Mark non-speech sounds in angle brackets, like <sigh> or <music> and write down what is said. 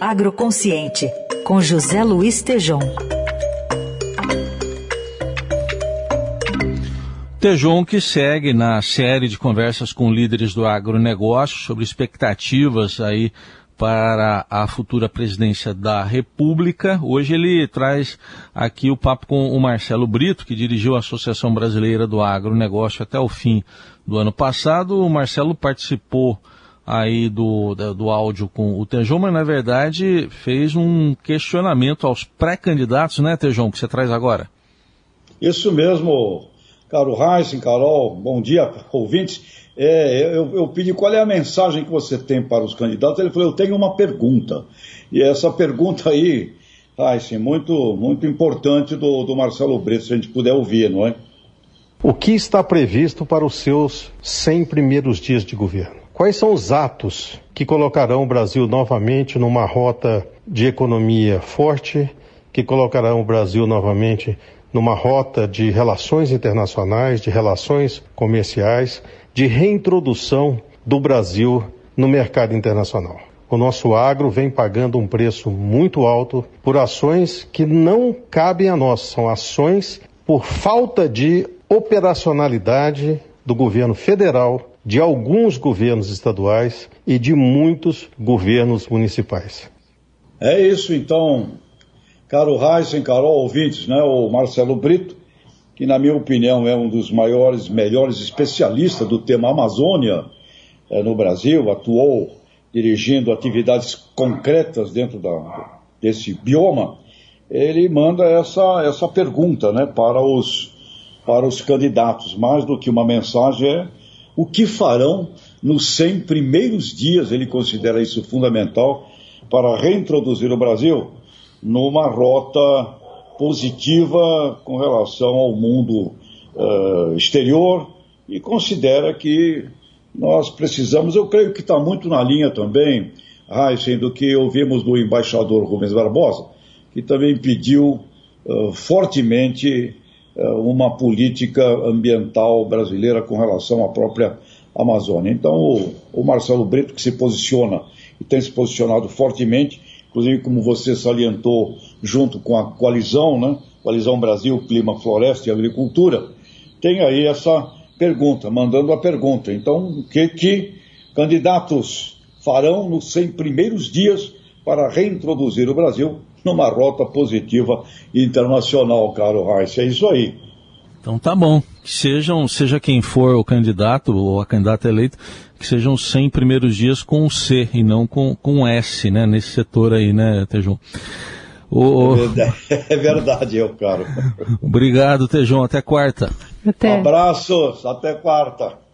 Agroconsciente, com José Luiz Tejon. Tejon que segue na série de conversas com líderes do agronegócio sobre expectativas aí para a futura presidência da República. Hoje ele traz aqui o papo com o Marcelo Brito, que dirigiu a Associação Brasileira do Agronegócio até o fim do ano passado. O Marcelo participou aí do, do áudio com o Tejon, mas na verdade fez um questionamento aos pré-candidatos, né, Tejon, que você traz agora? Isso mesmo, caro Heisen, Carol, bom dia, <laughs> ouvintes. É, eu, eu, pedi qual é a mensagem que você tem para os candidatos. Ele falou: Eu tenho uma pergunta. E essa pergunta aí, Heisen, muito, muito importante do, do Marcelo Brito, se a gente puder ouvir, não é? O que está previsto para os seus 100 primeiros dias de governo? Quais são os atos que colocarão o Brasil novamente numa rota de economia forte, que colocarão o Brasil novamente numa rota de relações internacionais, de relações comerciais, de reintrodução do Brasil no mercado internacional. O nosso agro vem pagando um preço muito alto por ações que não cabem a nós, são ações por falta de operacionalidade do governo federal, de alguns governos estaduais e de muitos governos municipais. É isso então, caro Heisen, Carol, ouvintes, né? O Marcelo Brito que, na minha opinião, é um dos maiores, melhores especialistas do tema Amazônia é, no Brasil, atuou dirigindo atividades concretas dentro da, desse bioma, ele manda essa, essa pergunta né, para, os, para os candidatos. Mais do que uma mensagem, é o que farão nos 100 primeiros dias, ele considera isso fundamental, para reintroduzir o Brasil numa rota positiva com relação ao mundo uh, exterior e considera que nós precisamos, eu creio que está muito na linha também, Heisen, do que ouvimos do embaixador Rubens Barbosa, que também pediu uh, fortemente uma política ambiental brasileira com relação à própria Amazônia. Então, o, o Marcelo Brito, que se posiciona e tem se posicionado fortemente, inclusive como você salientou, junto com a coalizão, né? Coalizão Brasil, Clima, Floresta e Agricultura, tem aí essa pergunta, mandando a pergunta. Então, o que que candidatos farão nos 100 primeiros dias para reintroduzir o Brasil numa rota positiva internacional, caro Reis? É isso aí. Então tá bom. Que sejam, seja quem for o candidato ou a candidata eleita, que sejam 100 primeiros dias com C e não com, com S, né? Nesse setor aí, né, Tejão? O... É verdade, <laughs> é eu, caro. <laughs> Obrigado, Tejão. Até quarta. Até. Abraços, até quarta.